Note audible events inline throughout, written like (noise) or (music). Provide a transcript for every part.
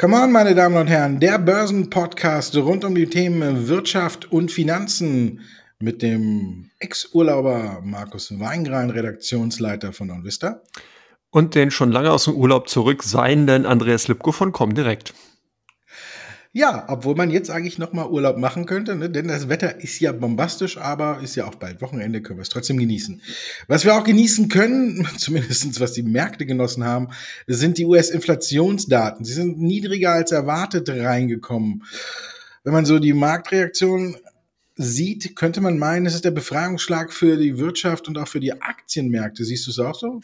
Come on, meine Damen und Herren, der Börsenpodcast rund um die Themen Wirtschaft und Finanzen mit dem Ex-Urlauber Markus Weingrein, Redaktionsleiter von OnVista. Und den schon lange aus dem Urlaub zurück seienden Andreas Lipko von Comdirect. Ja, obwohl man jetzt eigentlich noch mal Urlaub machen könnte, ne? denn das Wetter ist ja bombastisch, aber ist ja auch bald Wochenende, können wir es trotzdem genießen. Was wir auch genießen können, (laughs) zumindestens was die Märkte genossen haben, sind die US-Inflationsdaten. Sie sind niedriger als erwartet reingekommen. Wenn man so die Marktreaktion sieht, könnte man meinen, es ist der Befreiungsschlag für die Wirtschaft und auch für die Aktienmärkte. Siehst du es auch so?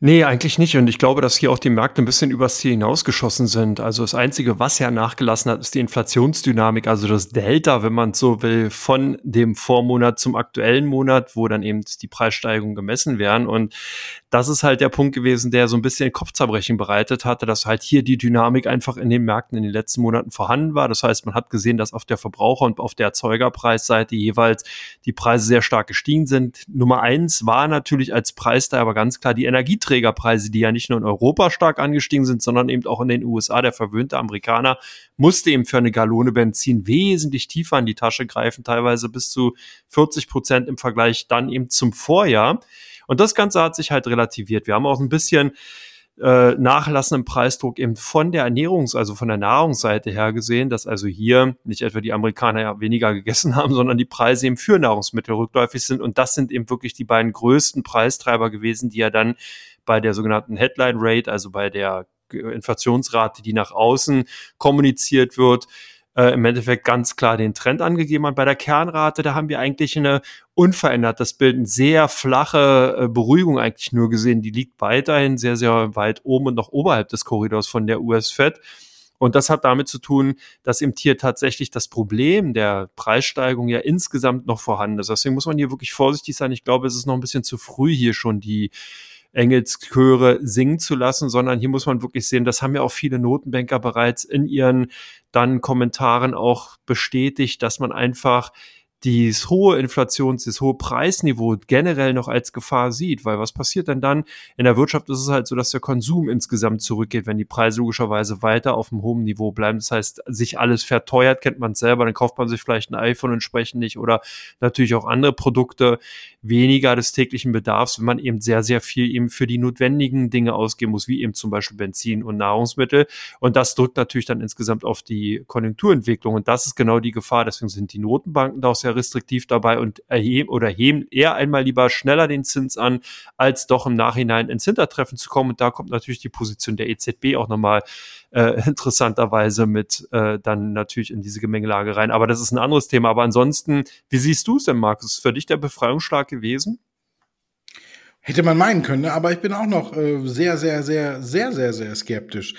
Nee, eigentlich nicht. Und ich glaube, dass hier auch die Märkte ein bisschen übers Ziel hinausgeschossen sind. Also das Einzige, was ja nachgelassen hat, ist die Inflationsdynamik, also das Delta, wenn man so will, von dem Vormonat zum aktuellen Monat, wo dann eben die Preissteigerungen gemessen werden. Und das ist halt der Punkt gewesen, der so ein bisschen Kopfzerbrechen bereitet hatte, dass halt hier die Dynamik einfach in den Märkten in den letzten Monaten vorhanden war. Das heißt, man hat gesehen, dass auf der Verbraucher- und auf der Erzeugerpreisseite jeweils die Preise sehr stark gestiegen sind. Nummer eins war natürlich als Preis da aber ganz klar die Energieträgerpreise, die ja nicht nur in Europa stark angestiegen sind, sondern eben auch in den USA. Der verwöhnte Amerikaner musste eben für eine Gallone Benzin wesentlich tiefer in die Tasche greifen, teilweise bis zu 40 Prozent im Vergleich dann eben zum Vorjahr. Und das Ganze hat sich halt relativiert. Wir haben auch ein bisschen äh, nachlassenden Preisdruck eben von der Ernährungs-, also von der Nahrungsseite her gesehen, dass also hier nicht etwa die Amerikaner ja weniger gegessen haben, sondern die Preise eben für Nahrungsmittel rückläufig sind. Und das sind eben wirklich die beiden größten Preistreiber gewesen, die ja dann bei der sogenannten Headline Rate, also bei der Inflationsrate, die nach außen kommuniziert wird, äh, im Endeffekt ganz klar den Trend angegeben hat. Bei der Kernrate, da haben wir eigentlich eine unverändert das Bild, eine sehr flache äh, Beruhigung eigentlich nur gesehen. Die liegt weiterhin sehr, sehr weit oben und noch oberhalb des Korridors von der US-Fed. Und das hat damit zu tun, dass im Tier tatsächlich das Problem der Preissteigerung ja insgesamt noch vorhanden ist. Deswegen muss man hier wirklich vorsichtig sein. Ich glaube, es ist noch ein bisschen zu früh, hier schon die Engelschöre singen zu lassen, sondern hier muss man wirklich sehen, das haben ja auch viele Notenbanker bereits in ihren dann Kommentaren auch bestätigt, dass man einfach dieses hohe Inflations, dieses hohe Preisniveau generell noch als Gefahr sieht. Weil was passiert denn dann? In der Wirtschaft ist es halt so, dass der Konsum insgesamt zurückgeht, wenn die Preise logischerweise weiter auf einem hohen Niveau bleiben. Das heißt, sich alles verteuert, kennt man selber, dann kauft man sich vielleicht ein iPhone entsprechend nicht oder natürlich auch andere Produkte weniger des täglichen Bedarfs, wenn man eben sehr, sehr viel eben für die notwendigen Dinge ausgeben muss, wie eben zum Beispiel Benzin und Nahrungsmittel. Und das drückt natürlich dann insgesamt auf die Konjunkturentwicklung. Und das ist genau die Gefahr. Deswegen sind die Notenbanken da auch sehr restriktiv dabei und erheben oder heben eher einmal lieber schneller den Zins an, als doch im Nachhinein ins Hintertreffen zu kommen. Und da kommt natürlich die Position der EZB auch nochmal äh, (laughs) interessanterweise mit äh, dann natürlich in diese Gemengelage rein. Aber das ist ein anderes Thema. Aber ansonsten, wie siehst du es denn, Markus? Ist für dich der Befreiungsschlag gewesen? Hätte man meinen können, ne? aber ich bin auch noch äh, sehr, sehr, sehr, sehr, sehr, sehr skeptisch.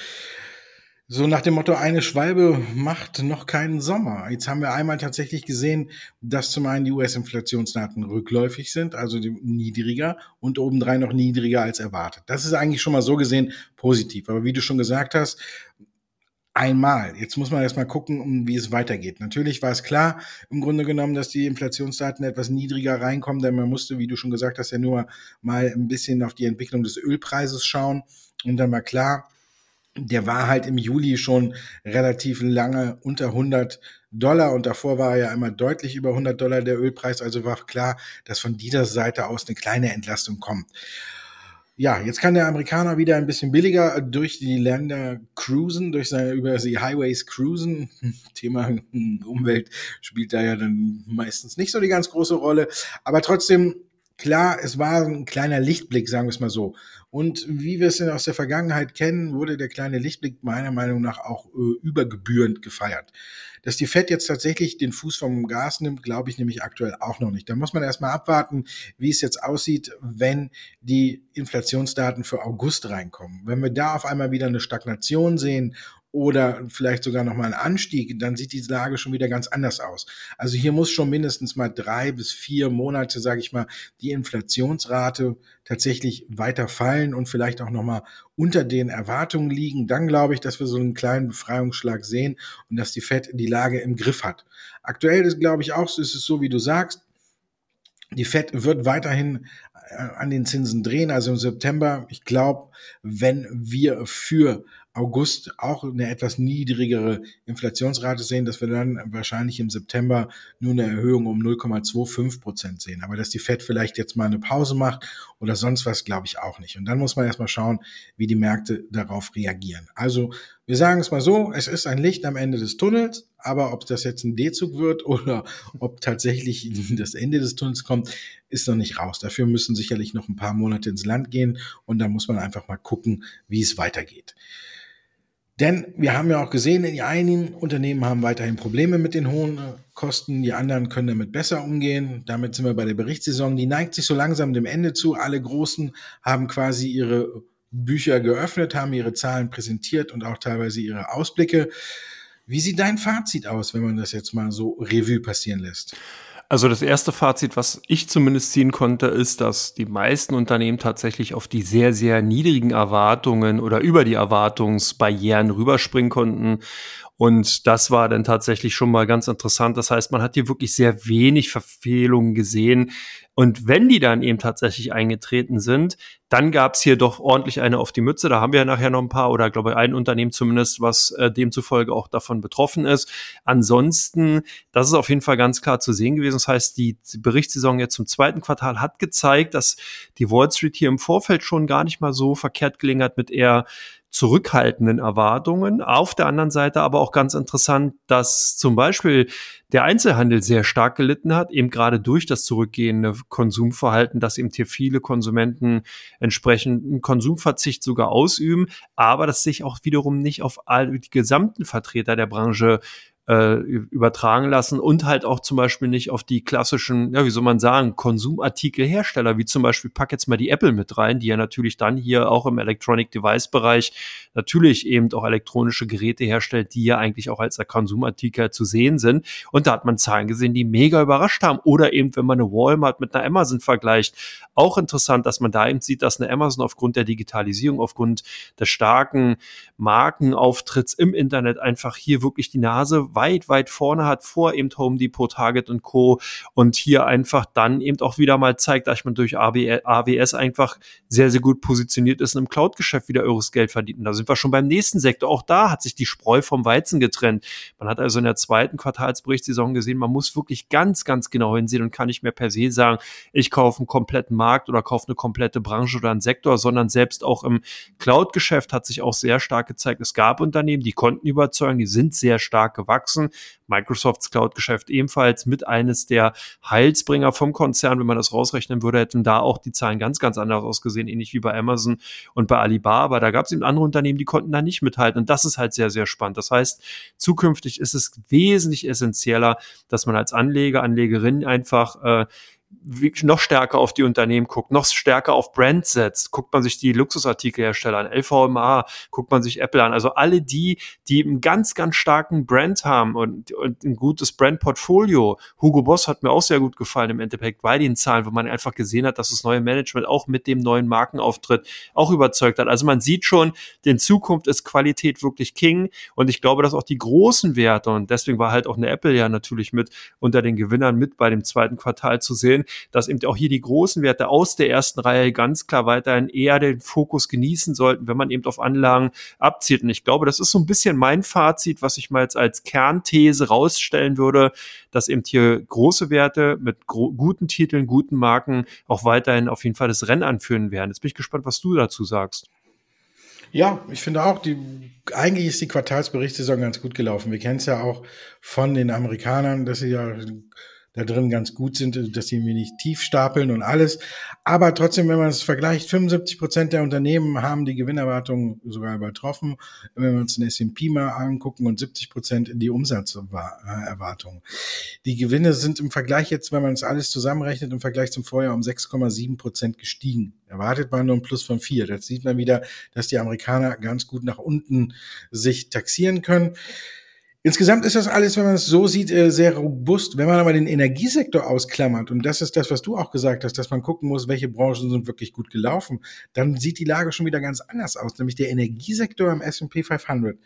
So nach dem Motto, eine Schwalbe macht noch keinen Sommer. Jetzt haben wir einmal tatsächlich gesehen, dass zum einen die US-Inflationsdaten rückläufig sind, also niedriger und obendrein noch niedriger als erwartet. Das ist eigentlich schon mal so gesehen positiv. Aber wie du schon gesagt hast, einmal. Jetzt muss man erstmal gucken, wie es weitergeht. Natürlich war es klar, im Grunde genommen, dass die Inflationsdaten etwas niedriger reinkommen, denn man musste, wie du schon gesagt hast, ja nur mal ein bisschen auf die Entwicklung des Ölpreises schauen. Und dann war klar, der war halt im Juli schon relativ lange unter 100 Dollar und davor war er ja immer deutlich über 100 Dollar der Ölpreis. Also war klar, dass von dieser Seite aus eine kleine Entlastung kommt. Ja, jetzt kann der Amerikaner wieder ein bisschen billiger durch die Länder cruisen, durch seine, über die Highways cruisen. (laughs) Thema Umwelt spielt da ja dann meistens nicht so die ganz große Rolle. Aber trotzdem, klar, es war ein kleiner Lichtblick, sagen wir es mal so. Und wie wir es denn aus der Vergangenheit kennen, wurde der kleine Lichtblick meiner Meinung nach auch äh, übergebührend gefeiert. Dass die Fed jetzt tatsächlich den Fuß vom Gas nimmt, glaube ich nämlich aktuell auch noch nicht. Da muss man erstmal abwarten, wie es jetzt aussieht, wenn die Inflationsdaten für August reinkommen. Wenn wir da auf einmal wieder eine Stagnation sehen oder vielleicht sogar nochmal ein Anstieg, dann sieht die Lage schon wieder ganz anders aus. Also hier muss schon mindestens mal drei bis vier Monate, sage ich mal, die Inflationsrate tatsächlich weiter fallen und vielleicht auch nochmal unter den Erwartungen liegen. Dann glaube ich, dass wir so einen kleinen Befreiungsschlag sehen und dass die Fed die Lage im Griff hat. Aktuell ist, glaube ich, auch, ist es so, wie du sagst, die Fed wird weiterhin äh, an den Zinsen drehen. Also im September, ich glaube, wenn wir für August auch eine etwas niedrigere Inflationsrate sehen, dass wir dann wahrscheinlich im September nur eine Erhöhung um 0,25 Prozent sehen. Aber dass die Fed vielleicht jetzt mal eine Pause macht oder sonst was, glaube ich auch nicht. Und dann muss man erstmal schauen, wie die Märkte darauf reagieren. Also wir sagen es mal so, es ist ein Licht am Ende des Tunnels, aber ob das jetzt ein D-Zug wird oder ob tatsächlich das Ende des Tunnels kommt, ist noch nicht raus. Dafür müssen sicherlich noch ein paar Monate ins Land gehen und da muss man einfach mal gucken, wie es weitergeht. Denn wir haben ja auch gesehen, die einigen Unternehmen haben weiterhin Probleme mit den hohen Kosten, die anderen können damit besser umgehen. Damit sind wir bei der Berichtssaison. Die neigt sich so langsam dem Ende zu. Alle Großen haben quasi ihre Bücher geöffnet, haben ihre Zahlen präsentiert und auch teilweise ihre Ausblicke. Wie sieht dein Fazit aus, wenn man das jetzt mal so Revue passieren lässt? Also das erste Fazit, was ich zumindest ziehen konnte, ist, dass die meisten Unternehmen tatsächlich auf die sehr, sehr niedrigen Erwartungen oder über die Erwartungsbarrieren rüberspringen konnten und das war dann tatsächlich schon mal ganz interessant. Das heißt, man hat hier wirklich sehr wenig Verfehlungen gesehen. Und wenn die dann eben tatsächlich eingetreten sind, dann gab es hier doch ordentlich eine auf die Mütze. Da haben wir ja nachher noch ein paar oder glaube ich ein Unternehmen zumindest, was äh, demzufolge auch davon betroffen ist. Ansonsten, das ist auf jeden Fall ganz klar zu sehen gewesen. Das heißt, die Berichtssaison jetzt zum zweiten Quartal hat gezeigt, dass die Wall Street hier im Vorfeld schon gar nicht mal so verkehrt gelingen hat mit eher zurückhaltenden Erwartungen. Auf der anderen Seite aber auch ganz interessant, dass zum Beispiel der Einzelhandel sehr stark gelitten hat, eben gerade durch das zurückgehende Konsumverhalten, dass eben hier viele Konsumenten entsprechenden Konsumverzicht sogar ausüben, aber das sich auch wiederum nicht auf all die gesamten Vertreter der Branche äh, übertragen lassen und halt auch zum Beispiel nicht auf die klassischen, ja, wie soll man sagen, Konsumartikelhersteller, wie zum Beispiel, pack jetzt mal die Apple mit rein, die ja natürlich dann hier auch im Electronic Device Bereich natürlich eben auch elektronische Geräte herstellt, die ja eigentlich auch als Konsumartikel zu sehen sind. Und da hat man Zahlen gesehen, die mega überrascht haben. Oder eben, wenn man eine Walmart mit einer Amazon vergleicht, auch interessant, dass man da eben sieht, dass eine Amazon aufgrund der Digitalisierung, aufgrund des starken Markenauftritts im Internet einfach hier wirklich die Nase weit, weit vorne hat vor eben Home Depot, Target und Co. Und hier einfach dann eben auch wieder mal zeigt, dass man durch AWS einfach sehr, sehr gut positioniert ist und im Cloud-Geschäft wieder eures Geld verdient. Und da sind wir schon beim nächsten Sektor. Auch da hat sich die Spreu vom Weizen getrennt. Man hat also in der zweiten Quartalsberichtssaison gesehen, man muss wirklich ganz, ganz genau hinsehen und kann nicht mehr per se sagen, ich kaufe einen kompletten Markt oder kaufe eine komplette Branche oder einen Sektor, sondern selbst auch im Cloud-Geschäft hat sich auch sehr stark gezeigt. Es gab Unternehmen, die konnten überzeugen, die sind sehr stark gewachsen gewachsen. Microsofts Cloud-Geschäft ebenfalls mit eines der Heilsbringer vom Konzern. Wenn man das rausrechnen würde, hätten da auch die Zahlen ganz, ganz anders ausgesehen, ähnlich wie bei Amazon und bei Alibaba. Da gab es eben andere Unternehmen, die konnten da nicht mithalten. Und das ist halt sehr, sehr spannend. Das heißt, zukünftig ist es wesentlich essentieller, dass man als Anleger, Anlegerin einfach äh, noch stärker auf die Unternehmen guckt, noch stärker auf Brand setzt. Guckt man sich die Luxusartikelhersteller an, LVMA, guckt man sich Apple an. Also alle die, die einen ganz, ganz starken Brand haben und, und ein gutes Brandportfolio. Hugo Boss hat mir auch sehr gut gefallen im Endeffekt bei den Zahlen, wo man einfach gesehen hat, dass das neue Management auch mit dem neuen Markenauftritt auch überzeugt hat. Also man sieht schon, in Zukunft ist Qualität wirklich King und ich glaube, dass auch die großen Werte und deswegen war halt auch eine Apple ja natürlich mit unter den Gewinnern mit bei dem zweiten Quartal zu sehen, dass eben auch hier die großen Werte aus der ersten Reihe ganz klar weiterhin eher den Fokus genießen sollten, wenn man eben auf Anlagen abzielt. Und ich glaube, das ist so ein bisschen mein Fazit, was ich mal jetzt als Kernthese rausstellen würde, dass eben hier große Werte mit guten Titeln, guten Marken auch weiterhin auf jeden Fall das Rennen anführen werden. Jetzt bin ich gespannt, was du dazu sagst. Ja, ich finde auch, die, eigentlich ist die Quartalsberichtssaison ganz gut gelaufen. Wir kennen es ja auch von den Amerikanern, dass sie ja da drin ganz gut sind, dass sie mir nicht tief stapeln und alles. Aber trotzdem, wenn man es vergleicht, 75 Prozent der Unternehmen haben die Gewinnerwartungen sogar übertroffen. Wenn wir uns den S&P mal angucken und 70 Prozent die Umsatzerwartungen. Die Gewinne sind im Vergleich jetzt, wenn man es alles zusammenrechnet, im Vergleich zum Vorjahr um 6,7 Prozent gestiegen. Erwartet man nur ein Plus von vier. Das sieht man wieder, dass die Amerikaner ganz gut nach unten sich taxieren können. Insgesamt ist das alles, wenn man es so sieht, äh, sehr robust. Wenn man aber den Energiesektor ausklammert, und das ist das, was du auch gesagt hast, dass man gucken muss, welche Branchen sind wirklich gut gelaufen, dann sieht die Lage schon wieder ganz anders aus. Nämlich der Energiesektor im S&P 500,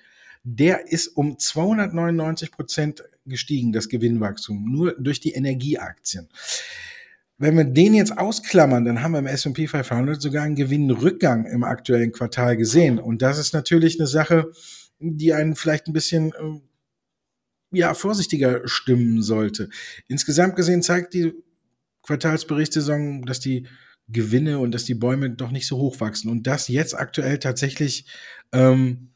der ist um 299 Prozent gestiegen, das Gewinnwachstum, nur durch die Energieaktien. wenn wir den jetzt ausklammern, dann haben wir im S&P 500 sogar einen Gewinnrückgang im aktuellen Quartal gesehen. Und das ist natürlich eine Sache, die einen vielleicht ein bisschen äh, ja, vorsichtiger stimmen sollte. Insgesamt gesehen zeigt die Quartalsberichtssaison, dass die Gewinne und dass die Bäume doch nicht so hoch wachsen. Und das jetzt aktuell tatsächlich ähm,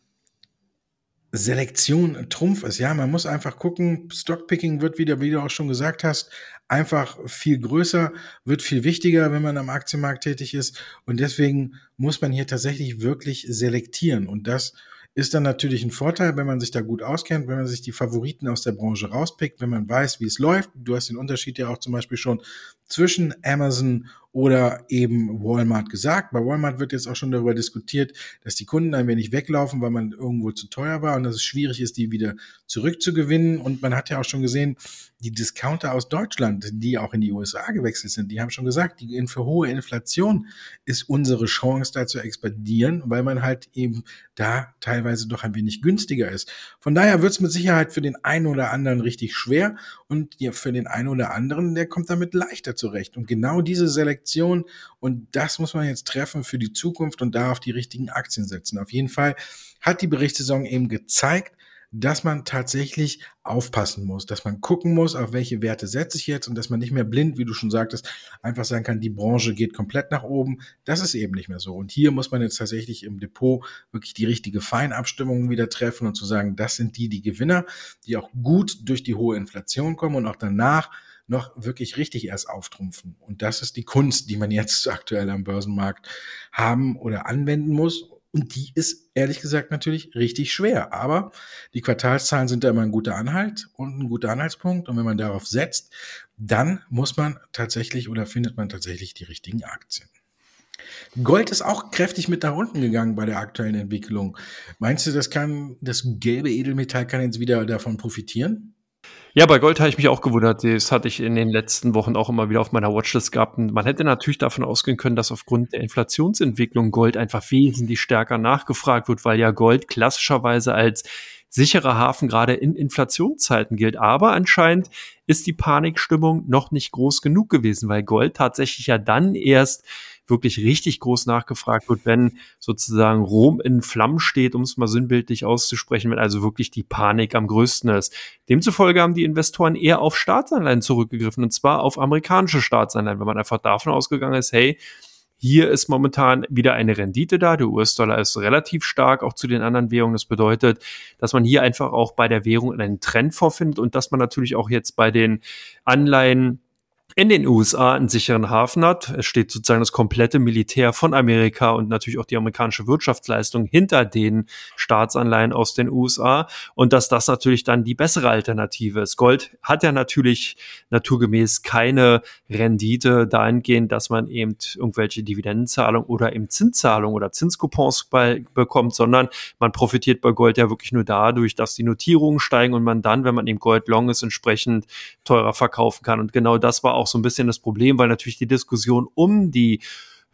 Selektion Trumpf ist. Ja, man muss einfach gucken, Stockpicking wird wieder, wie du auch schon gesagt hast, einfach viel größer, wird viel wichtiger, wenn man am Aktienmarkt tätig ist. Und deswegen muss man hier tatsächlich wirklich selektieren. Und das ist dann natürlich ein Vorteil, wenn man sich da gut auskennt, wenn man sich die Favoriten aus der Branche rauspickt, wenn man weiß, wie es läuft. Du hast den Unterschied ja auch zum Beispiel schon zwischen Amazon oder eben Walmart gesagt. Bei Walmart wird jetzt auch schon darüber diskutiert, dass die Kunden ein wenig weglaufen, weil man irgendwo zu teuer war und dass es schwierig ist, die wieder zurückzugewinnen. Und man hat ja auch schon gesehen, die Discounter aus Deutschland, die auch in die USA gewechselt sind, die haben schon gesagt, die für hohe Inflation ist unsere Chance da zu expandieren, weil man halt eben da teilweise doch ein wenig günstiger ist. Von daher wird es mit Sicherheit für den einen oder anderen richtig schwer und für den einen oder anderen, der kommt damit leichter zurecht. Und genau diese Selektion und das muss man jetzt treffen für die Zukunft und da auf die richtigen Aktien setzen. Auf jeden Fall hat die Berichtssaison eben gezeigt, dass man tatsächlich aufpassen muss, dass man gucken muss, auf welche Werte setze ich jetzt und dass man nicht mehr blind, wie du schon sagtest, einfach sagen kann, die Branche geht komplett nach oben. Das ist eben nicht mehr so. Und hier muss man jetzt tatsächlich im Depot wirklich die richtige Feinabstimmung wieder treffen und zu sagen, das sind die, die Gewinner, die auch gut durch die hohe Inflation kommen und auch danach noch wirklich richtig erst auftrumpfen. Und das ist die Kunst, die man jetzt (laughs) aktuell am Börsenmarkt haben oder anwenden muss und die ist ehrlich gesagt natürlich richtig schwer. Aber die Quartalszahlen sind da immer ein guter Anhalt und ein guter Anhaltspunkt. Und wenn man darauf setzt, dann muss man tatsächlich oder findet man tatsächlich die richtigen Aktien. Gold ist auch kräftig mit nach unten gegangen bei der aktuellen Entwicklung. Meinst du, das kann, das gelbe Edelmetall kann jetzt wieder davon profitieren? Ja, bei Gold habe ich mich auch gewundert. Das hatte ich in den letzten Wochen auch immer wieder auf meiner Watchlist gehabt. Und man hätte natürlich davon ausgehen können, dass aufgrund der Inflationsentwicklung Gold einfach wesentlich stärker nachgefragt wird, weil ja Gold klassischerweise als sicherer Hafen gerade in Inflationszeiten gilt. Aber anscheinend ist die Panikstimmung noch nicht groß genug gewesen, weil Gold tatsächlich ja dann erst wirklich richtig groß nachgefragt wird, wenn sozusagen Rom in Flammen steht, um es mal sinnbildlich auszusprechen, wenn also wirklich die Panik am größten ist. Demzufolge haben die Investoren eher auf Staatsanleihen zurückgegriffen und zwar auf amerikanische Staatsanleihen, wenn man einfach davon ausgegangen ist, hey, hier ist momentan wieder eine Rendite da. Der US-Dollar ist relativ stark, auch zu den anderen Währungen. Das bedeutet, dass man hier einfach auch bei der Währung einen Trend vorfindet und dass man natürlich auch jetzt bei den Anleihen in den USA einen sicheren Hafen hat. Es steht sozusagen das komplette Militär von Amerika und natürlich auch die amerikanische Wirtschaftsleistung hinter den Staatsanleihen aus den USA und dass das natürlich dann die bessere Alternative ist. Gold hat ja natürlich naturgemäß keine Rendite dahingehend, dass man eben irgendwelche Dividendenzahlungen oder eben Zinszahlungen oder Zinskupons bei, bekommt, sondern man profitiert bei Gold ja wirklich nur dadurch, dass die Notierungen steigen und man dann, wenn man eben Gold long ist, entsprechend teurer verkaufen kann. Und genau das war auch so ein bisschen das Problem, weil natürlich die Diskussion um die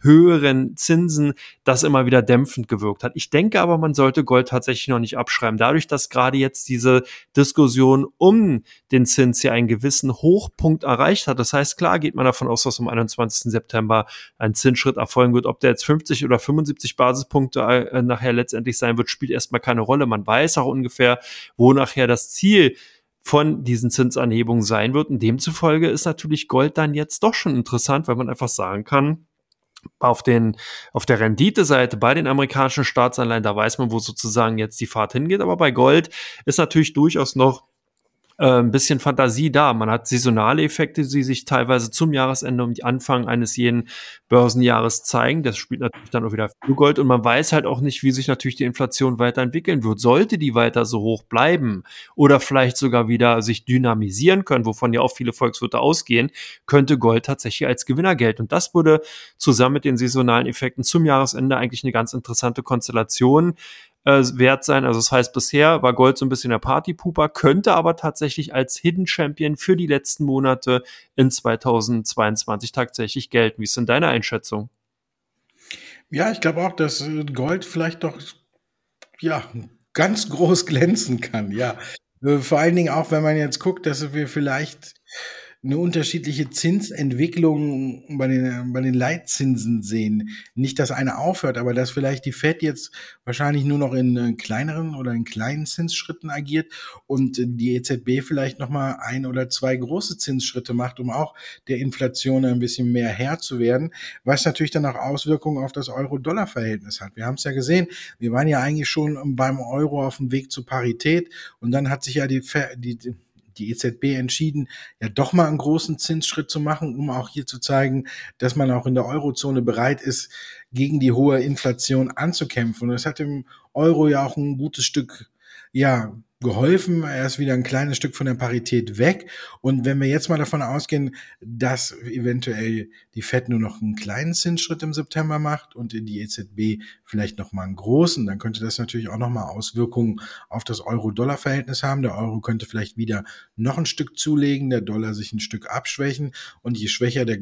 höheren Zinsen das immer wieder dämpfend gewirkt hat. Ich denke aber, man sollte Gold tatsächlich noch nicht abschreiben. Dadurch, dass gerade jetzt diese Diskussion um den Zins ja einen gewissen Hochpunkt erreicht hat. Das heißt, klar geht man davon aus, dass am 21. September ein Zinsschritt erfolgen wird. Ob der jetzt 50 oder 75 Basispunkte äh, nachher letztendlich sein wird, spielt erstmal keine Rolle. Man weiß auch ungefähr, wo nachher das Ziel von diesen Zinsanhebungen sein wird. Und demzufolge ist natürlich Gold dann jetzt doch schon interessant, weil man einfach sagen kann, auf den, auf der Renditeseite bei den amerikanischen Staatsanleihen, da weiß man, wo sozusagen jetzt die Fahrt hingeht. Aber bei Gold ist natürlich durchaus noch äh, ein bisschen Fantasie da. Man hat saisonale Effekte, die sich teilweise zum Jahresende die Anfang eines jeden Börsenjahres zeigen. Das spielt natürlich dann auch wieder für Gold und man weiß halt auch nicht, wie sich natürlich die Inflation weiterentwickeln wird. Sollte die weiter so hoch bleiben oder vielleicht sogar wieder sich dynamisieren können, wovon ja auch viele Volkswirte ausgehen, könnte Gold tatsächlich als Gewinner gelten. Und das würde zusammen mit den saisonalen Effekten zum Jahresende eigentlich eine ganz interessante Konstellation äh, wert sein. Also das heißt, bisher war Gold so ein bisschen der Partypooper, könnte aber tatsächlich als Hidden Champion für die letzten Monate in 2022 tatsächlich gelten. Wie ist denn deine Einschätzung? Ja, ich glaube auch, dass äh, Gold vielleicht doch ja ganz groß glänzen kann. Ja, äh, vor allen Dingen auch, wenn man jetzt guckt, dass wir vielleicht eine unterschiedliche Zinsentwicklung bei den, bei den Leitzinsen sehen. Nicht, dass eine aufhört, aber dass vielleicht die Fed jetzt wahrscheinlich nur noch in äh, kleineren oder in kleinen Zinsschritten agiert und die EZB vielleicht nochmal ein oder zwei große Zinsschritte macht, um auch der Inflation ein bisschen mehr Herr zu werden, was natürlich dann auch Auswirkungen auf das Euro-Dollar-Verhältnis hat. Wir haben es ja gesehen, wir waren ja eigentlich schon beim Euro auf dem Weg zur Parität und dann hat sich ja die, die die EZB entschieden, ja doch mal einen großen Zinsschritt zu machen, um auch hier zu zeigen, dass man auch in der Eurozone bereit ist, gegen die hohe Inflation anzukämpfen. Und das hat dem Euro ja auch ein gutes Stück, ja, geholfen. Er ist wieder ein kleines Stück von der Parität weg. Und wenn wir jetzt mal davon ausgehen, dass eventuell die Fed nur noch einen kleinen Zinsschritt im September macht und die EZB vielleicht noch mal einen großen, dann könnte das natürlich auch noch mal Auswirkungen auf das Euro-Dollar-Verhältnis haben. Der Euro könnte vielleicht wieder noch ein Stück zulegen, der Dollar sich ein Stück abschwächen. Und je schwächer der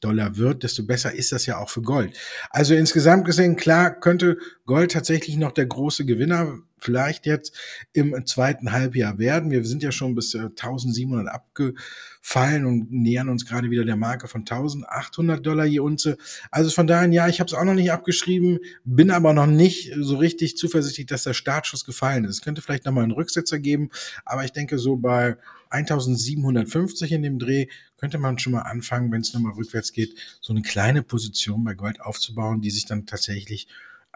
Dollar wird, desto besser ist das ja auch für Gold. Also insgesamt gesehen, klar, könnte Gold tatsächlich noch der große Gewinner vielleicht jetzt im zweiten Halbjahr werden. Wir sind ja schon bis 1700 äh, abgefallen und nähern uns gerade wieder der Marke von 1800 Dollar je Unze. Also von daher, ja, ich habe es auch noch nicht abgeschrieben, bin aber noch nicht so richtig zuversichtlich, dass der Startschuss gefallen ist. Es könnte vielleicht nochmal einen Rücksetzer geben, aber ich denke so bei 1750 in dem Dreh könnte man schon mal anfangen, wenn es nochmal rückwärts geht, so eine kleine Position bei Gold aufzubauen, die sich dann tatsächlich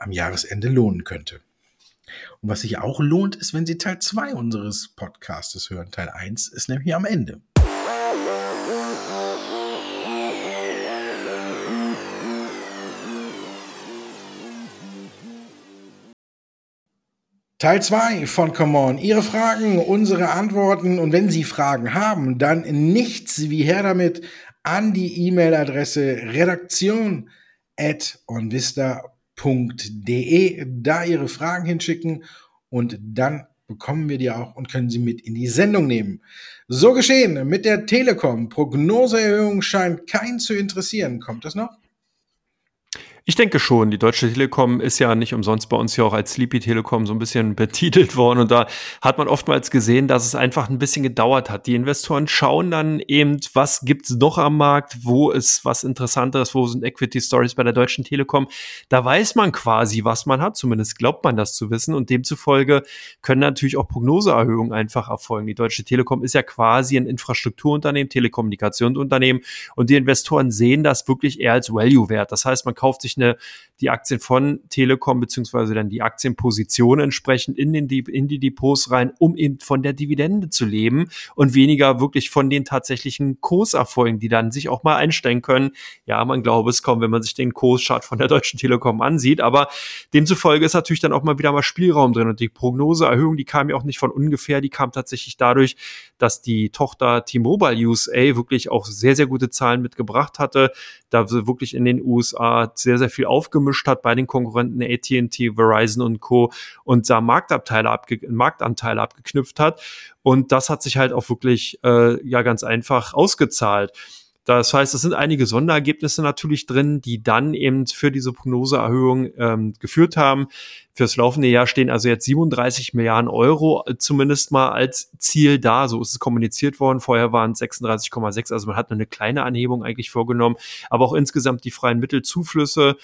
am Jahresende lohnen könnte. Und was sich auch lohnt, ist, wenn Sie Teil 2 unseres Podcastes hören. Teil 1 ist nämlich am Ende. Teil 2 von Come On. Ihre Fragen, unsere Antworten. Und wenn Sie Fragen haben, dann nichts wie her damit an die E-Mail-Adresse redaktion at onvista.com www.ftf.de, da Ihre Fragen hinschicken und dann bekommen wir die auch und können sie mit in die Sendung nehmen. So geschehen mit der Telekom. Prognoseerhöhung scheint keinen zu interessieren. Kommt das noch? Ich denke schon. Die Deutsche Telekom ist ja nicht umsonst bei uns ja auch als Sleepy Telekom so ein bisschen (laughs) betitelt worden. Und da hat man oftmals gesehen, dass es einfach ein bisschen gedauert hat. Die Investoren schauen dann eben, was gibt's noch am Markt, wo ist was Interessanteres, wo sind Equity Stories bei der Deutschen Telekom. Da weiß man quasi, was man hat. Zumindest glaubt man das zu wissen. Und demzufolge können natürlich auch Prognoseerhöhungen einfach erfolgen. Die Deutsche Telekom ist ja quasi ein Infrastrukturunternehmen, Telekommunikationsunternehmen. Und die Investoren sehen das wirklich eher als Value-Wert. Das heißt, man kauft sich eine, die Aktien von Telekom beziehungsweise dann die Aktienposition entsprechend in, den, in die Depots rein, um eben von der Dividende zu leben und weniger wirklich von den tatsächlichen Kurserfolgen, die dann sich auch mal einstellen können. Ja, man glaube es kaum, wenn man sich den Kurschart von der Deutschen Telekom ansieht, aber demzufolge ist natürlich dann auch mal wieder mal Spielraum drin und die Prognoseerhöhung, die kam ja auch nicht von ungefähr, die kam tatsächlich dadurch, dass die Tochter T-Mobile USA wirklich auch sehr, sehr gute Zahlen mitgebracht hatte, da wirklich in den USA sehr, sehr viel aufgemischt hat bei den Konkurrenten AT&T, Verizon und Co. und da Marktanteile, abge Marktanteile abgeknüpft hat. Und das hat sich halt auch wirklich äh, ja ganz einfach ausgezahlt. Das heißt, es sind einige Sonderergebnisse natürlich drin, die dann eben für diese Prognoseerhöhung ähm, geführt haben. Fürs laufende Jahr stehen also jetzt 37 Milliarden Euro äh, zumindest mal als Ziel da. So ist es kommuniziert worden. Vorher waren es 36,6. Also man hat eine kleine Anhebung eigentlich vorgenommen. Aber auch insgesamt die freien Mittelzuflüsse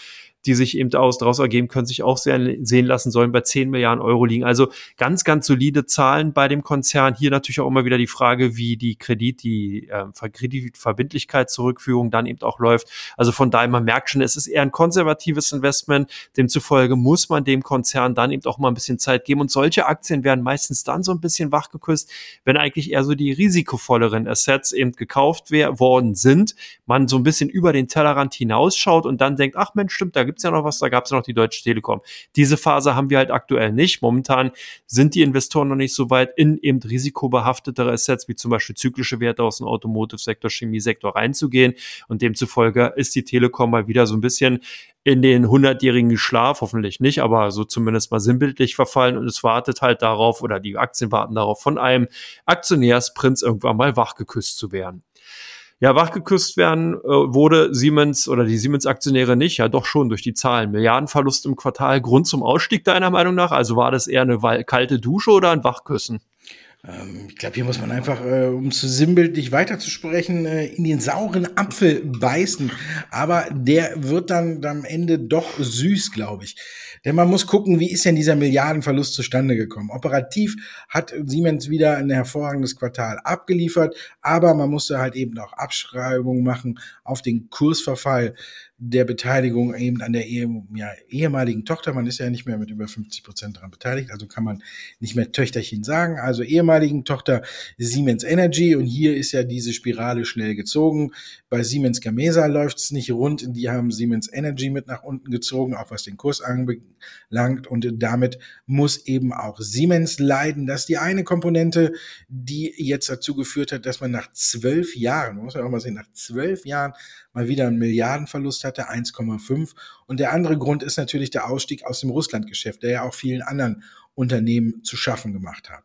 die sich eben aus, daraus ergeben, können sich auch sehr, sehen lassen, sollen bei 10 Milliarden Euro liegen. Also ganz, ganz solide Zahlen bei dem Konzern. Hier natürlich auch immer wieder die Frage, wie die Kredit, die äh, Kreditverbindlichkeitszurückführung dann eben auch läuft. Also von daher, man merkt schon, es ist eher ein konservatives Investment. Demzufolge muss man dem Konzern dann eben auch mal ein bisschen Zeit geben. Und solche Aktien werden meistens dann so ein bisschen wachgeküsst, wenn eigentlich eher so die risikovolleren Assets eben gekauft worden sind. Man so ein bisschen über den Tellerrand hinausschaut und dann denkt, ach Mensch, stimmt, da gibt gibt's ja noch was, da gab es ja noch die Deutsche Telekom. Diese Phase haben wir halt aktuell nicht. Momentan sind die Investoren noch nicht so weit in eben risikobehaftetere Assets, wie zum Beispiel zyklische Werte aus dem Automotive-Sektor, Chemiesektor reinzugehen. Und demzufolge ist die Telekom mal wieder so ein bisschen in den hundertjährigen Schlaf, hoffentlich nicht, aber so zumindest mal sinnbildlich verfallen und es wartet halt darauf oder die Aktien warten darauf, von einem Aktionärsprinz irgendwann mal wachgeküsst zu werden ja, wachgeküsst werden äh, wurde Siemens oder die Siemens-Aktionäre nicht, ja doch schon durch die Zahlen. Milliardenverlust im Quartal, Grund zum Ausstieg deiner Meinung nach? Also war das eher eine kalte Dusche oder ein Wachküssen? Ähm, ich glaube, hier muss man einfach, äh, um zu sinnbildlich weiterzusprechen, äh, in den sauren Apfel beißen. Aber der wird dann am Ende doch süß, glaube ich. Denn man muss gucken, wie ist denn dieser Milliardenverlust zustande gekommen. Operativ hat Siemens wieder ein hervorragendes Quartal abgeliefert, aber man musste halt eben auch Abschreibungen machen auf den Kursverfall der Beteiligung eben an der ehe, ja, ehemaligen Tochter. Man ist ja nicht mehr mit über 50 Prozent daran beteiligt, also kann man nicht mehr Töchterchen sagen. Also ehemaligen Tochter Siemens Energy und hier ist ja diese Spirale schnell gezogen. Bei Siemens Gamesa läuft es nicht rund. Die haben Siemens Energy mit nach unten gezogen, auch was den Kurs anbelangt. Und damit muss eben auch Siemens leiden. Das ist die eine Komponente, die jetzt dazu geführt hat, dass man nach zwölf Jahren, man muss ja auch mal sehen, nach zwölf Jahren mal wieder einen Milliardenverlust hatte, 1,5. Und der andere Grund ist natürlich der Ausstieg aus dem Russlandgeschäft, der ja auch vielen anderen Unternehmen zu schaffen gemacht hat.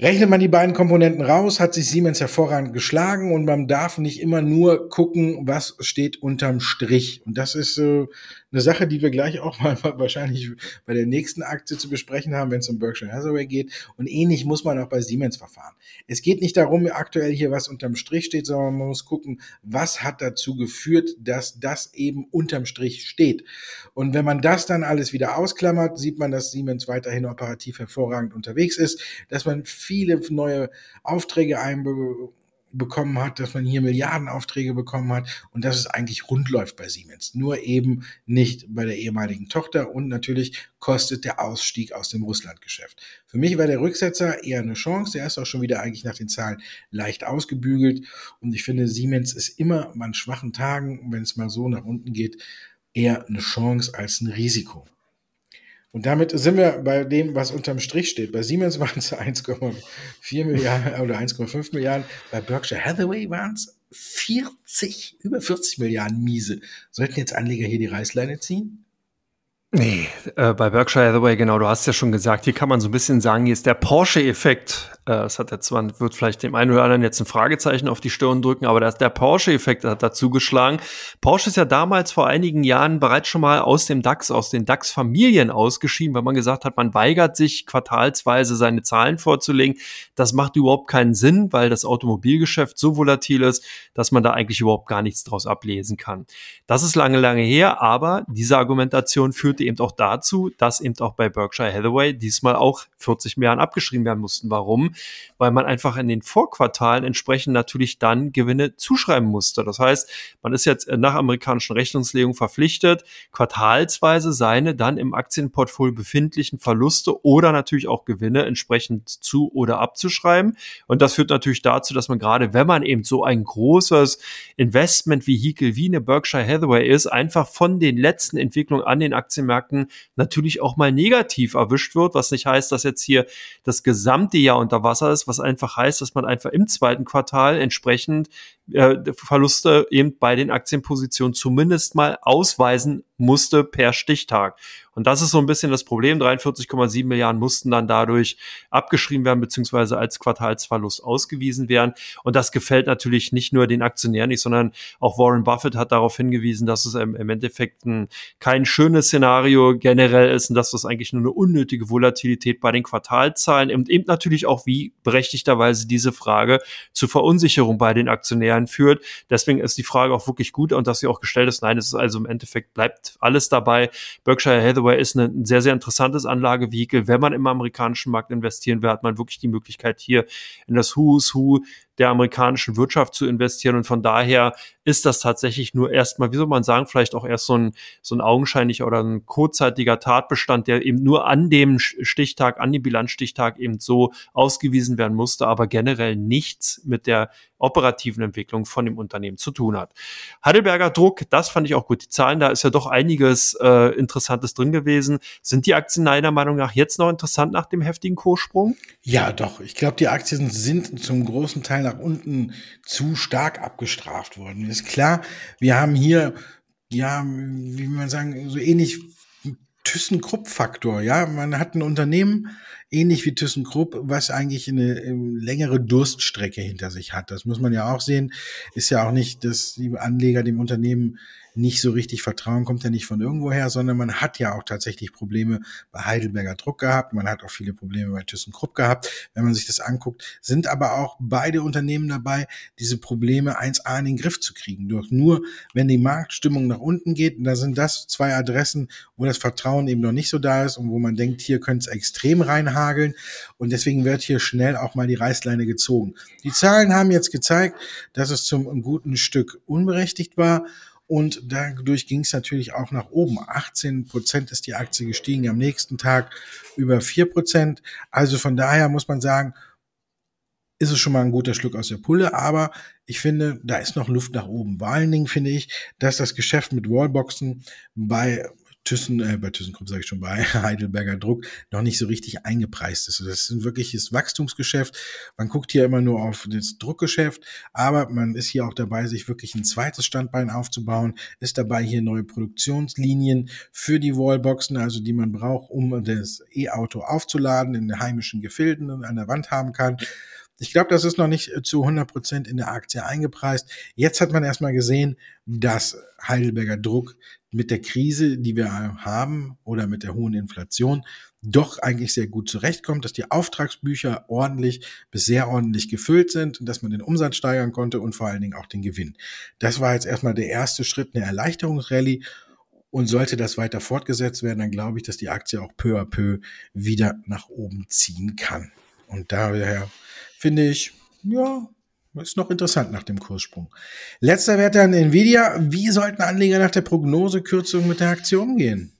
Rechnet man die beiden Komponenten raus, hat sich Siemens hervorragend geschlagen und man darf nicht immer nur gucken, was steht unterm Strich. Und das ist äh, eine Sache, die wir gleich auch mal (laughs) wahrscheinlich bei der nächsten Aktie zu besprechen haben, wenn es um Berkshire Hathaway geht. Und ähnlich muss man auch bei Siemens verfahren. Es geht nicht darum, aktuell hier was unterm Strich steht, sondern man muss gucken, was hat dazu geführt, dass das eben unterm Strich steht. Und wenn man das dann alles wieder ausklammert, sieht man, dass Siemens weiterhin operativ hervorragend unterwegs ist, dass man viele neue Aufträge einbekommt bekommen hat, dass man hier Milliardenaufträge bekommen hat und dass es eigentlich rund läuft bei Siemens. Nur eben nicht bei der ehemaligen Tochter und natürlich kostet der Ausstieg aus dem Russlandgeschäft. Für mich war der Rücksetzer eher eine Chance. Der ist auch schon wieder eigentlich nach den Zahlen leicht ausgebügelt und ich finde, Siemens ist immer an schwachen Tagen, wenn es mal so nach unten geht, eher eine Chance als ein Risiko. Und damit sind wir bei dem, was unterm Strich steht. Bei Siemens waren es 1,4 Milliarden oder 1,5 Milliarden. Bei Berkshire Hathaway waren es 40, über 40 Milliarden miese. Sollten jetzt Anleger hier die Reißleine ziehen? Nee, äh, bei Berkshire Hathaway, genau, du hast ja schon gesagt, hier kann man so ein bisschen sagen, hier ist der Porsche-Effekt. Äh, das hat jetzt, man wird vielleicht dem einen oder anderen jetzt ein Fragezeichen auf die Stirn drücken, aber das, der Porsche-Effekt hat dazu geschlagen. Porsche ist ja damals vor einigen Jahren bereits schon mal aus dem DAX, aus den DAX-Familien ausgeschieden, weil man gesagt hat, man weigert sich quartalsweise seine Zahlen vorzulegen. Das macht überhaupt keinen Sinn, weil das Automobilgeschäft so volatil ist, dass man da eigentlich überhaupt gar nichts draus ablesen kann. Das ist lange, lange her, aber diese Argumentation führt führte eben auch dazu, dass eben auch bei Berkshire Hathaway diesmal auch 40 Milliarden abgeschrieben werden mussten. Warum? Weil man einfach in den Vorquartalen entsprechend natürlich dann Gewinne zuschreiben musste. Das heißt, man ist jetzt nach amerikanischen Rechnungslegung verpflichtet, quartalsweise seine dann im Aktienportfolio befindlichen Verluste oder natürlich auch Gewinne entsprechend zu oder abzuschreiben. Und das führt natürlich dazu, dass man gerade, wenn man eben so ein großes Investmentvehikel wie eine Berkshire Hathaway ist, einfach von den letzten Entwicklungen an den Aktien Aktienmärkten natürlich auch mal negativ erwischt wird, was nicht heißt, dass jetzt hier das gesamte Jahr unter Wasser ist, was einfach heißt, dass man einfach im zweiten Quartal entsprechend äh, Verluste eben bei den Aktienpositionen zumindest mal ausweisen musste per Stichtag. Und das ist so ein bisschen das Problem. 43,7 Milliarden mussten dann dadurch abgeschrieben werden, beziehungsweise als Quartalsverlust ausgewiesen werden. Und das gefällt natürlich nicht nur den Aktionären nicht, sondern auch Warren Buffett hat darauf hingewiesen, dass es im, im Endeffekt ein, kein schönes Szenario generell ist und dass das eigentlich nur eine unnötige Volatilität bei den Quartalzahlen und eben natürlich auch wie berechtigterweise diese Frage zur Verunsicherung bei den Aktionären führt. Deswegen ist die Frage auch wirklich gut und dass sie auch gestellt ist. Nein, es ist also im Endeffekt bleibt alles dabei. Berkshire Hathaway ist ein sehr, sehr interessantes Anlagevehikel. Wenn man im amerikanischen Markt investieren will, hat man wirklich die Möglichkeit, hier in das Who's Who der amerikanischen Wirtschaft zu investieren. Und von daher ist das tatsächlich nur erstmal, wie soll man sagen, vielleicht auch erst so ein, so ein augenscheinlicher oder ein kurzzeitiger Tatbestand, der eben nur an dem Stichtag, an dem Bilanzstichtag eben so ausgewiesen werden musste, aber generell nichts mit der operativen Entwicklung von dem Unternehmen zu tun hat. Heidelberger Druck, das fand ich auch gut. Die Zahlen, da ist ja doch einiges äh, Interessantes drin gewesen. Sind die Aktien deiner Meinung nach jetzt noch interessant nach dem heftigen Kurssprung? Ja, doch. Ich glaube, die Aktien sind zum großen Teil nach unten zu stark abgestraft worden. Ist klar, wir haben hier, ja, wie man sagen, so ähnlich ThyssenKrupp-Faktor. Ja, man hat ein Unternehmen ähnlich wie ThyssenKrupp, was eigentlich eine ähm, längere Durststrecke hinter sich hat. Das muss man ja auch sehen. Ist ja auch nicht, dass die Anleger dem Unternehmen nicht so richtig vertrauen, kommt ja nicht von irgendwoher, sondern man hat ja auch tatsächlich Probleme bei Heidelberger Druck gehabt, man hat auch viele Probleme bei ThyssenKrupp gehabt. Wenn man sich das anguckt, sind aber auch beide Unternehmen dabei, diese Probleme 1a in den Griff zu kriegen. Durch nur, wenn die Marktstimmung nach unten geht, da sind das zwei Adressen, wo das Vertrauen eben noch nicht so da ist und wo man denkt, hier könnte es extrem reinhageln und deswegen wird hier schnell auch mal die Reißleine gezogen. Die Zahlen haben jetzt gezeigt, dass es zum guten Stück unberechtigt war und dadurch ging es natürlich auch nach oben. 18 Prozent ist die Aktie gestiegen, am nächsten Tag über 4 Prozent. Also von daher muss man sagen, ist es schon mal ein guter Schluck aus der Pulle, aber ich finde, da ist noch Luft nach oben. Vor allen Dingen finde ich, dass das Geschäft mit Wallboxen bei Thyssen, äh, bei ThyssenKrupp sage ich schon, bei (laughs) Heidelberger Druck noch nicht so richtig eingepreist ist. Das ist ein wirkliches Wachstumsgeschäft. Man guckt hier immer nur auf das Druckgeschäft, aber man ist hier auch dabei, sich wirklich ein zweites Standbein aufzubauen, ist dabei hier neue Produktionslinien für die Wallboxen, also die man braucht, um das E-Auto aufzuladen, in den heimischen Gefilden und an der Wand haben kann. Ich glaube, das ist noch nicht zu 100 Prozent in der Aktie eingepreist. Jetzt hat man erstmal gesehen, dass Heidelberger Druck mit der Krise, die wir haben oder mit der hohen Inflation, doch eigentlich sehr gut zurechtkommt, dass die Auftragsbücher ordentlich bis sehr ordentlich gefüllt sind dass man den Umsatz steigern konnte und vor allen Dingen auch den Gewinn. Das war jetzt erstmal der erste Schritt, eine Erleichterungsrallye. Und sollte das weiter fortgesetzt werden, dann glaube ich, dass die Aktie auch peu à peu wieder nach oben ziehen kann. Und daher finde ich, ja, ist noch interessant nach dem Kurssprung. Letzter Wert dann Nvidia. Wie sollten Anleger nach der Prognosekürzung mit der Aktion gehen?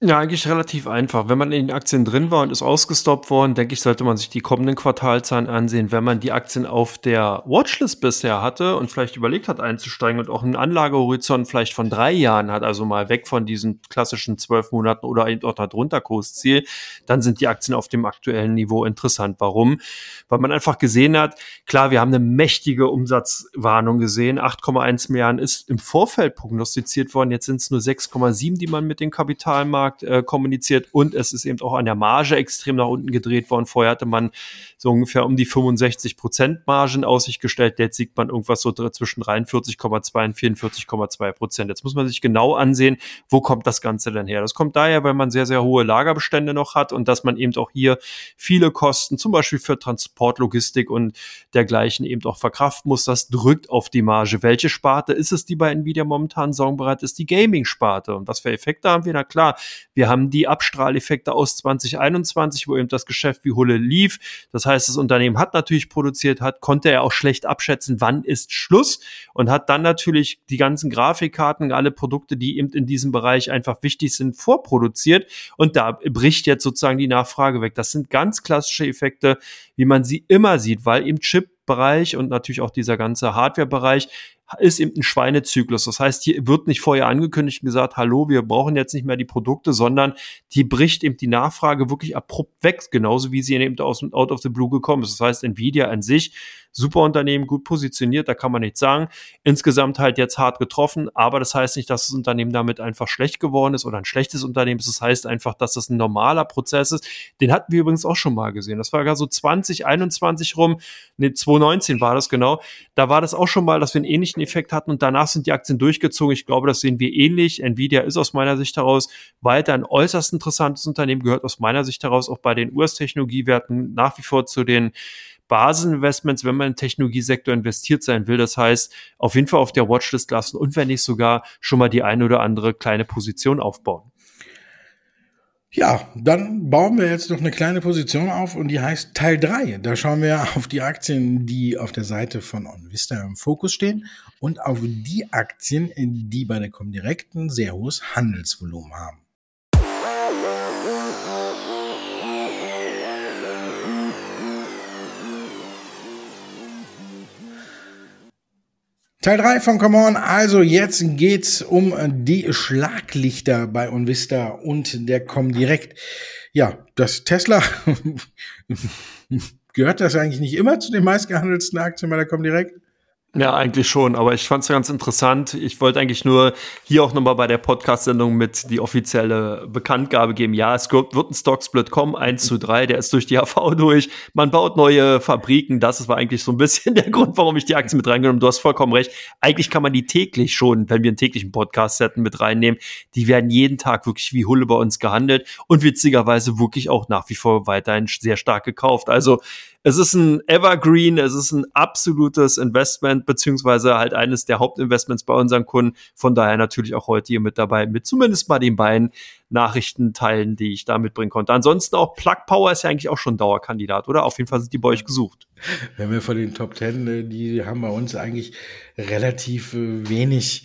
Ja, eigentlich relativ einfach. Wenn man in den Aktien drin war und ist ausgestoppt worden, denke ich, sollte man sich die kommenden Quartalzahlen ansehen. Wenn man die Aktien auf der Watchlist bisher hatte und vielleicht überlegt hat einzusteigen und auch einen Anlagehorizont vielleicht von drei Jahren hat, also mal weg von diesen klassischen zwölf Monaten oder eben auch darunter Kursziel, dann sind die Aktien auf dem aktuellen Niveau interessant. Warum? Weil man einfach gesehen hat, klar, wir haben eine mächtige Umsatzwarnung gesehen. 8,1 Milliarden ist im Vorfeld prognostiziert worden. Jetzt sind es nur 6,7, die man mit dem Kapitalmarkt Markt äh, kommuniziert und es ist eben auch an der Marge extrem nach unten gedreht worden. Vorher hatte man so ungefähr um die 65 Prozent Margen aus sich gestellt. Jetzt sieht man irgendwas so zwischen 43,2 und 44,2 Prozent. Jetzt muss man sich genau ansehen, wo kommt das Ganze denn her? Das kommt daher, weil man sehr, sehr hohe Lagerbestände noch hat und dass man eben auch hier viele Kosten, zum Beispiel für Transport, Logistik und dergleichen eben auch verkraften muss. Das drückt auf die Marge. Welche Sparte ist es, die bei Nvidia momentan sorgenbereit ist? Die Gaming-Sparte. Und was für Effekte haben wir? Na klar, wir haben die Abstrahleffekte aus 2021, wo eben das Geschäft wie Hulle lief. Das heißt, das Unternehmen hat natürlich produziert, hat, konnte er auch schlecht abschätzen, wann ist Schluss und hat dann natürlich die ganzen Grafikkarten, alle Produkte, die eben in diesem Bereich einfach wichtig sind, vorproduziert. Und da bricht jetzt sozusagen die Nachfrage weg. Das sind ganz klassische Effekte, wie man sie immer sieht, weil im Chip Bereich und natürlich auch dieser ganze Hardware-Bereich ist eben ein Schweinezyklus. Das heißt, hier wird nicht vorher angekündigt und gesagt, hallo, wir brauchen jetzt nicht mehr die Produkte, sondern die bricht eben die Nachfrage wirklich abrupt weg, genauso wie sie eben aus Out of the Blue gekommen ist. Das heißt, Nvidia an sich super Unternehmen, gut positioniert, da kann man nichts sagen. Insgesamt halt jetzt hart getroffen, aber das heißt nicht, dass das Unternehmen damit einfach schlecht geworden ist oder ein schlechtes Unternehmen ist. Das heißt einfach, dass das ein normaler Prozess ist. Den hatten wir übrigens auch schon mal gesehen. Das war gar so 2021 rum, nee, 2019 war das genau. Da war das auch schon mal, dass wir einen ähnlichen Effekt hatten und danach sind die Aktien durchgezogen. Ich glaube, das sehen wir ähnlich. Nvidia ist aus meiner Sicht heraus weiter ein äußerst interessantes Unternehmen, gehört aus meiner Sicht heraus auch bei den US-Technologiewerten nach wie vor zu den Basisinvestments, wenn man im Technologiesektor investiert sein will. Das heißt, auf jeden Fall auf der Watchlist lassen und wenn nicht sogar schon mal die eine oder andere kleine Position aufbauen. Ja, dann bauen wir jetzt noch eine kleine Position auf und die heißt Teil 3. Da schauen wir auf die Aktien, die auf der Seite von OnVista im Fokus stehen und auf die Aktien, die bei der Comdirect ein sehr hohes Handelsvolumen haben. Teil 3 von Come On. Also jetzt geht's um die Schlaglichter bei Onvista und der Comdirect. Ja, das Tesla (laughs) gehört das eigentlich nicht immer zu den meistgehandelsten Aktien bei der Comdirect? Ja, eigentlich schon, aber ich fand es ganz interessant. Ich wollte eigentlich nur hier auch nochmal bei der Podcast-Sendung mit die offizielle Bekanntgabe geben. Ja, es wird ein Stocksplit kommen, 1 zu 3, der ist durch die AV durch. Man baut neue Fabriken. Das war eigentlich so ein bisschen (laughs) der Grund, warum ich die Aktien mit reingenommen Du hast vollkommen recht. Eigentlich kann man die täglich schon, wenn wir einen täglichen Podcast hätten, mit reinnehmen. Die werden jeden Tag wirklich wie Hulle bei uns gehandelt und witzigerweise wirklich auch nach wie vor weiterhin sehr stark gekauft. Also es ist ein Evergreen, es ist ein absolutes Investment, beziehungsweise halt eines der Hauptinvestments bei unseren Kunden. Von daher natürlich auch heute hier mit dabei, mit zumindest mal den beiden Nachrichtenteilen, die ich da mitbringen konnte. Ansonsten auch Plug Power ist ja eigentlich auch schon Dauerkandidat, oder? Auf jeden Fall sind die bei euch gesucht. Wenn wir von den Top Ten, äh, die haben bei uns eigentlich relativ äh, wenig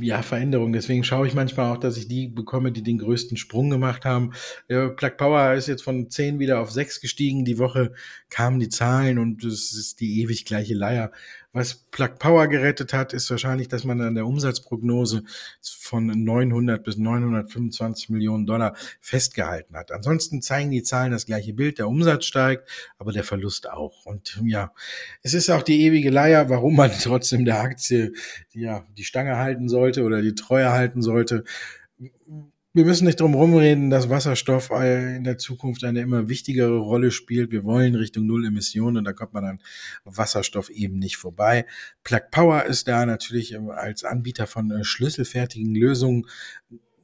ja, Veränderungen. Deswegen schaue ich manchmal auch, dass ich die bekomme, die den größten Sprung gemacht haben. Plug Power ist jetzt von 10 wieder auf 6 gestiegen. Die Woche kamen die Zahlen und es ist die ewig gleiche Leier. Was Plug Power gerettet hat, ist wahrscheinlich, dass man an der Umsatzprognose von 900 bis 925 Millionen Dollar festgehalten hat. Ansonsten zeigen die Zahlen das gleiche Bild. Der Umsatz steigt, aber der Verlust auch. Und ja, es ist auch die ewige Leier, warum man (laughs) trotzdem der Aktie ja, die Stange halten sollte oder die Treue halten sollte wir müssen nicht drum rumreden, dass Wasserstoff in der Zukunft eine immer wichtigere Rolle spielt. Wir wollen Richtung Null Emissionen und da kommt man an Wasserstoff eben nicht vorbei. Plug Power ist da natürlich ähm, als Anbieter von äh, schlüsselfertigen Lösungen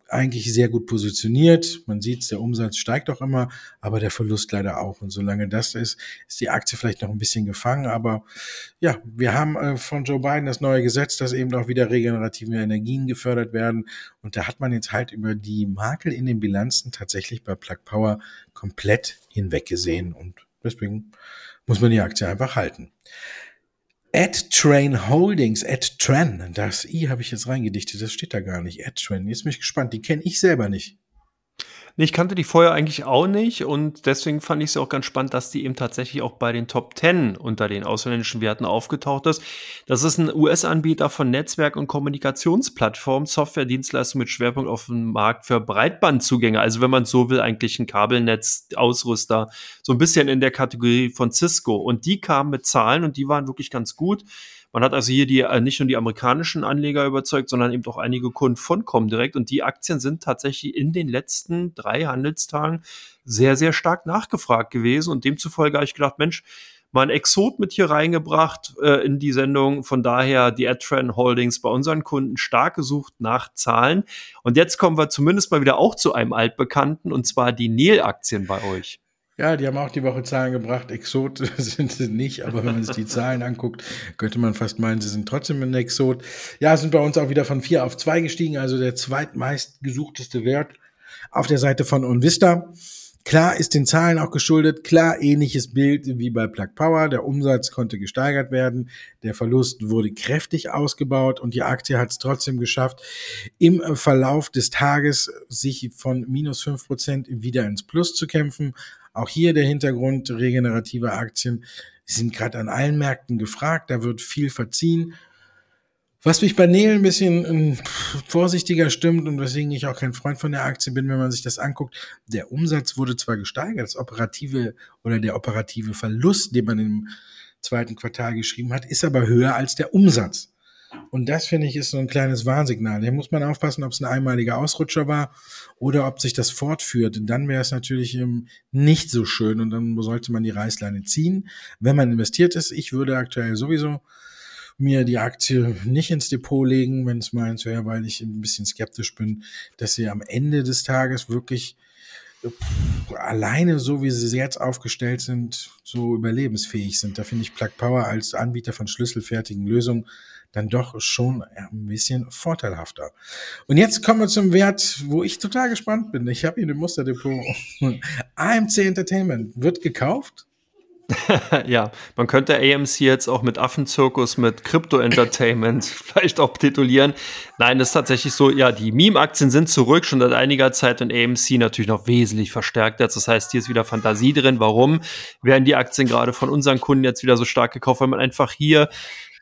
eigentlich sehr gut positioniert. Man sieht, der Umsatz steigt auch immer, aber der Verlust leider auch. Und solange das ist, ist die Aktie vielleicht noch ein bisschen gefangen. Aber ja, wir haben äh, von Joe Biden das neue Gesetz, dass eben auch wieder regenerative Energien gefördert werden. Und da hat man jetzt halt über die Makel in den Bilanzen tatsächlich bei Plug Power komplett hinweggesehen. Und deswegen muss man die Aktie einfach halten. AdTrain Holdings, AdTran, das I habe ich jetzt reingedichtet, das steht da gar nicht. AdTran, jetzt bin ich gespannt, die kenne ich selber nicht. Nee, ich kannte die vorher eigentlich auch nicht und deswegen fand ich es auch ganz spannend, dass die eben tatsächlich auch bei den Top 10 unter den ausländischen Werten aufgetaucht ist. Das ist ein US-Anbieter von Netzwerk- und Kommunikationsplattformen, Software-Dienstleistungen mit Schwerpunkt auf dem Markt für Breitbandzugänge. Also wenn man so will, eigentlich ein Kabelnetz-Ausrüster. So ein bisschen in der Kategorie von Cisco. Und die kamen mit Zahlen und die waren wirklich ganz gut. Man hat also hier die, äh, nicht nur die amerikanischen Anleger überzeugt, sondern eben auch einige Kunden von Comdirect. Und die Aktien sind tatsächlich in den letzten drei Handelstagen sehr, sehr stark nachgefragt gewesen. Und demzufolge habe ich gedacht, Mensch, mal ein Exot mit hier reingebracht äh, in die Sendung. Von daher die AdTrend Holdings bei unseren Kunden stark gesucht nach Zahlen. Und jetzt kommen wir zumindest mal wieder auch zu einem altbekannten, und zwar die Nel-Aktien bei euch. Ja, die haben auch die Woche Zahlen gebracht. Exot (laughs) sind sie nicht, aber wenn man sich die Zahlen anguckt, könnte man fast meinen, sie sind trotzdem ein Exot. Ja, sind bei uns auch wieder von vier auf zwei gestiegen, also der zweitmeist gesuchteste Wert auf der Seite von Onvista. Klar ist den Zahlen auch geschuldet, klar ähnliches Bild wie bei Plug Power. Der Umsatz konnte gesteigert werden, der Verlust wurde kräftig ausgebaut und die Aktie hat es trotzdem geschafft, im Verlauf des Tages sich von minus fünf Prozent wieder ins Plus zu kämpfen. Auch hier der Hintergrund, regenerative Aktien sind gerade an allen Märkten gefragt, da wird viel verziehen. Was mich bei Neil ein bisschen äh, vorsichtiger stimmt und weswegen ich auch kein Freund von der Aktie bin, wenn man sich das anguckt, der Umsatz wurde zwar gesteigert, das operative oder der operative Verlust, den man im zweiten Quartal geschrieben hat, ist aber höher als der Umsatz. Und das finde ich ist so ein kleines Warnsignal. Hier muss man aufpassen, ob es ein einmaliger Ausrutscher war oder ob sich das fortführt. Dann wäre es natürlich ähm, nicht so schön und dann sollte man die Reißleine ziehen, wenn man investiert ist. Ich würde aktuell sowieso mir die Aktie nicht ins Depot legen, wenn es meins wäre, weil ich ein bisschen skeptisch bin, dass sie am Ende des Tages wirklich äh, alleine so wie sie jetzt aufgestellt sind, so überlebensfähig sind. Da finde ich Plug Power als Anbieter von schlüsselfertigen Lösungen dann doch schon ein bisschen vorteilhafter. Und jetzt kommen wir zum Wert, wo ich total gespannt bin. Ich habe ihn im Musterdepot. (laughs) AMC Entertainment wird gekauft. (laughs) ja, man könnte AMC jetzt auch mit Affenzirkus, mit Crypto Entertainment (laughs) vielleicht auch titulieren. Nein, das ist tatsächlich so, ja, die Meme-Aktien sind zurück, schon seit einiger Zeit und AMC natürlich noch wesentlich verstärkt jetzt. Das heißt, hier ist wieder Fantasie drin. Warum werden die Aktien gerade von unseren Kunden jetzt wieder so stark gekauft? Weil man einfach hier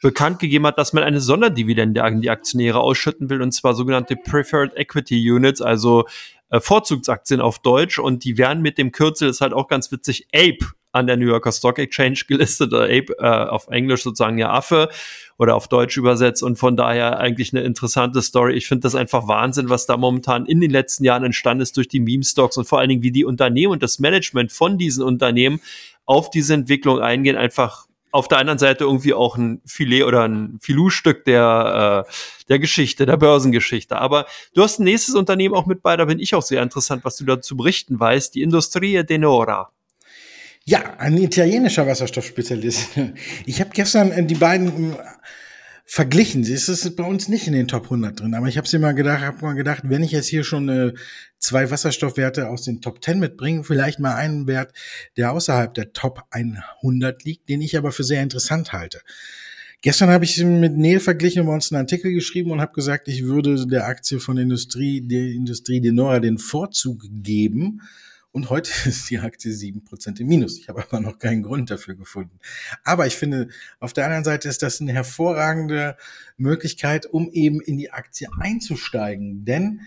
bekannt gegeben hat, dass man eine Sonderdividende an die Aktionäre ausschütten will, und zwar sogenannte Preferred Equity Units, also äh, Vorzugsaktien auf Deutsch. Und die werden mit dem Kürzel, ist halt auch ganz witzig, APE an der New Yorker Stock Exchange gelistet, oder Ape, äh, auf Englisch sozusagen ja Affe oder auf Deutsch übersetzt und von daher eigentlich eine interessante Story. Ich finde das einfach Wahnsinn, was da momentan in den letzten Jahren entstanden ist durch die Meme-Stocks und vor allen Dingen, wie die Unternehmen und das Management von diesen Unternehmen auf diese Entwicklung eingehen, einfach auf der anderen Seite irgendwie auch ein Filet oder ein Filou-Stück der, äh, der Geschichte, der Börsengeschichte. Aber du hast ein nächstes Unternehmen auch mit bei, da bin ich auch sehr interessant, was du dazu berichten weißt, die Industrie Denora. Ja, ein italienischer Wasserstoffspezialist. Ich habe gestern äh, die beiden verglichen. Es ist bei uns nicht in den Top 100 drin, aber ich habe mir mal gedacht, habe mal gedacht, wenn ich jetzt hier schon äh, zwei Wasserstoffwerte aus den Top 10 mitbringe, vielleicht mal einen Wert, der außerhalb der Top 100 liegt, den ich aber für sehr interessant halte. Gestern habe ich mit Neil verglichen und uns einen Artikel geschrieben und habe gesagt, ich würde der Aktie von Industrie, der Industrie Denora den Vorzug geben, und heute (laughs) ist die Aktie sieben Prozent im Minus. Ich habe aber noch keinen Grund dafür gefunden. Aber ich finde, auf der anderen Seite ist das eine hervorragende Möglichkeit, um eben in die Aktie einzusteigen. Denn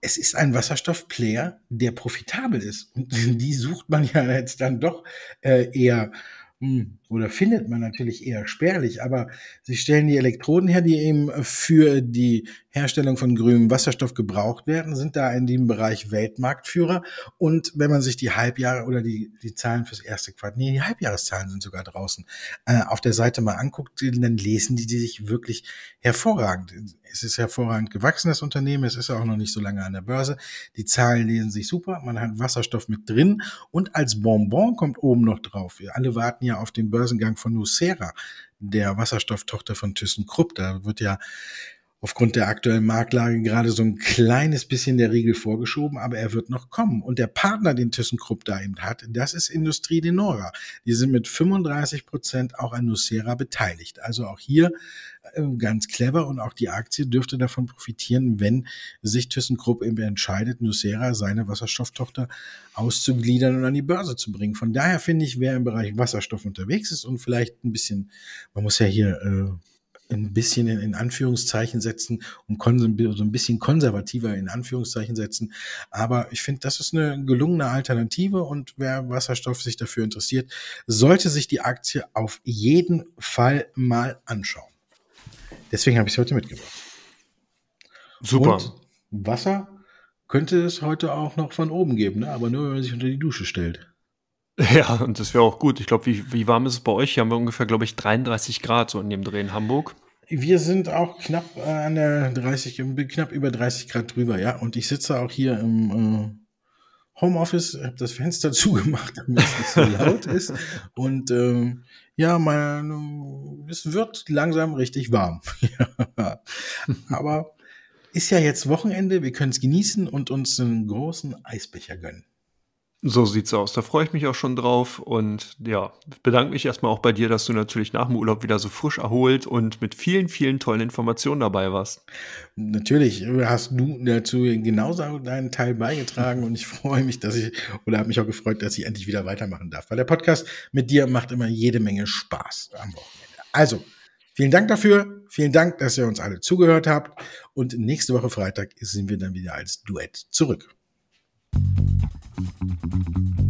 es ist ein Wasserstoffplayer, der profitabel ist. Und (laughs) die sucht man ja jetzt dann doch äh, eher hm, oder findet man natürlich eher spärlich, aber sie stellen die Elektroden her, die eben für die Herstellung von grünem Wasserstoff gebraucht werden, sind da in dem Bereich Weltmarktführer. Und wenn man sich die Halbjahre oder die, die Zahlen fürs erste Quartal, nee, die Halbjahreszahlen sind sogar draußen, äh, auf der Seite mal anguckt, dann lesen die, die sich wirklich hervorragend. Es ist hervorragend gewachsen, das Unternehmen. Es ist auch noch nicht so lange an der Börse. Die Zahlen lesen sich super. Man hat Wasserstoff mit drin. Und als Bonbon kommt oben noch drauf. Wir alle warten ja auf den Börsengang von Nucera, der Wasserstofftochter von ThyssenKrupp. Da wird ja aufgrund der aktuellen Marktlage gerade so ein kleines bisschen der Riegel vorgeschoben, aber er wird noch kommen. Und der Partner, den ThyssenKrupp da eben hat, das ist Industrie Denora. Die sind mit 35 Prozent auch an Nucera beteiligt. Also auch hier ganz clever und auch die Aktie dürfte davon profitieren, wenn sich ThyssenKrupp eben entscheidet, Nucera, seine Wasserstofftochter, auszugliedern und an die Börse zu bringen. Von daher finde ich, wer im Bereich Wasserstoff unterwegs ist und vielleicht ein bisschen, man muss ja hier äh, ein bisschen in, in Anführungszeichen setzen und so ein bisschen konservativer in Anführungszeichen setzen. Aber ich finde, das ist eine gelungene Alternative und wer Wasserstoff sich dafür interessiert, sollte sich die Aktie auf jeden Fall mal anschauen. Deswegen habe ich es heute mitgebracht. Super. Und Wasser könnte es heute auch noch von oben geben, ne? aber nur, wenn man sich unter die Dusche stellt. (laughs) Ja, und das wäre auch gut. Ich glaube, wie, wie warm ist es bei euch? Hier haben wir ungefähr, glaube ich, 33 Grad so in dem Dreh in Hamburg. Wir sind auch knapp äh, an der 30, knapp über 30 Grad drüber, ja. Und ich sitze auch hier im äh, Homeoffice, habe das Fenster (laughs) zugemacht, damit es nicht so laut ist. Und ähm, ja, man, es wird langsam richtig warm. (laughs) Aber ist ja jetzt Wochenende, wir können es genießen und uns einen großen Eisbecher gönnen. So sieht's aus. Da freue ich mich auch schon drauf. Und ja, bedanke mich erstmal auch bei dir, dass du natürlich nach dem Urlaub wieder so frisch erholt und mit vielen, vielen tollen Informationen dabei warst. Natürlich hast du dazu genauso deinen Teil beigetragen und ich freue mich, dass ich, oder habe mich auch gefreut, dass ich endlich wieder weitermachen darf. Weil der Podcast mit dir macht immer jede Menge Spaß am Wochenende. Also, vielen Dank dafür. Vielen Dank, dass ihr uns alle zugehört habt. Und nächste Woche Freitag sind wir dann wieder als Duett zurück. Thank you.